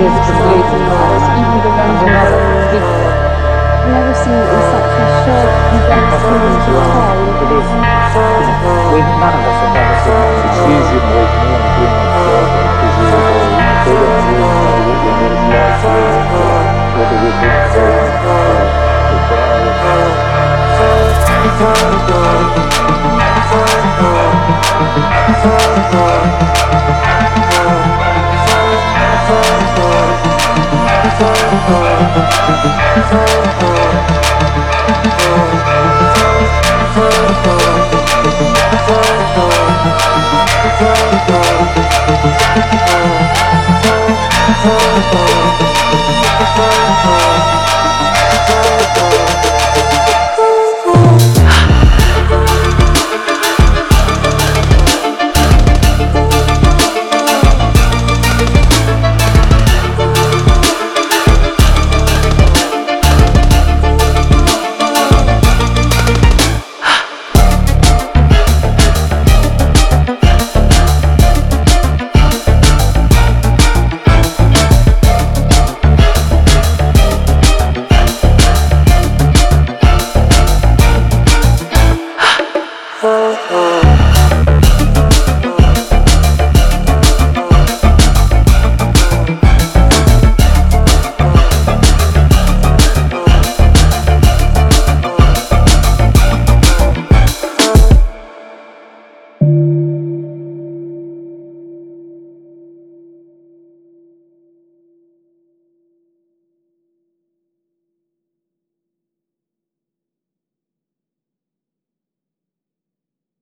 is even the. Never seen in such a short, condensed period of time. It is. We none of us have ever seen. It's easy to wake me and bring myself because you will go, they don't really know what your name is, whether you're being. Thank you.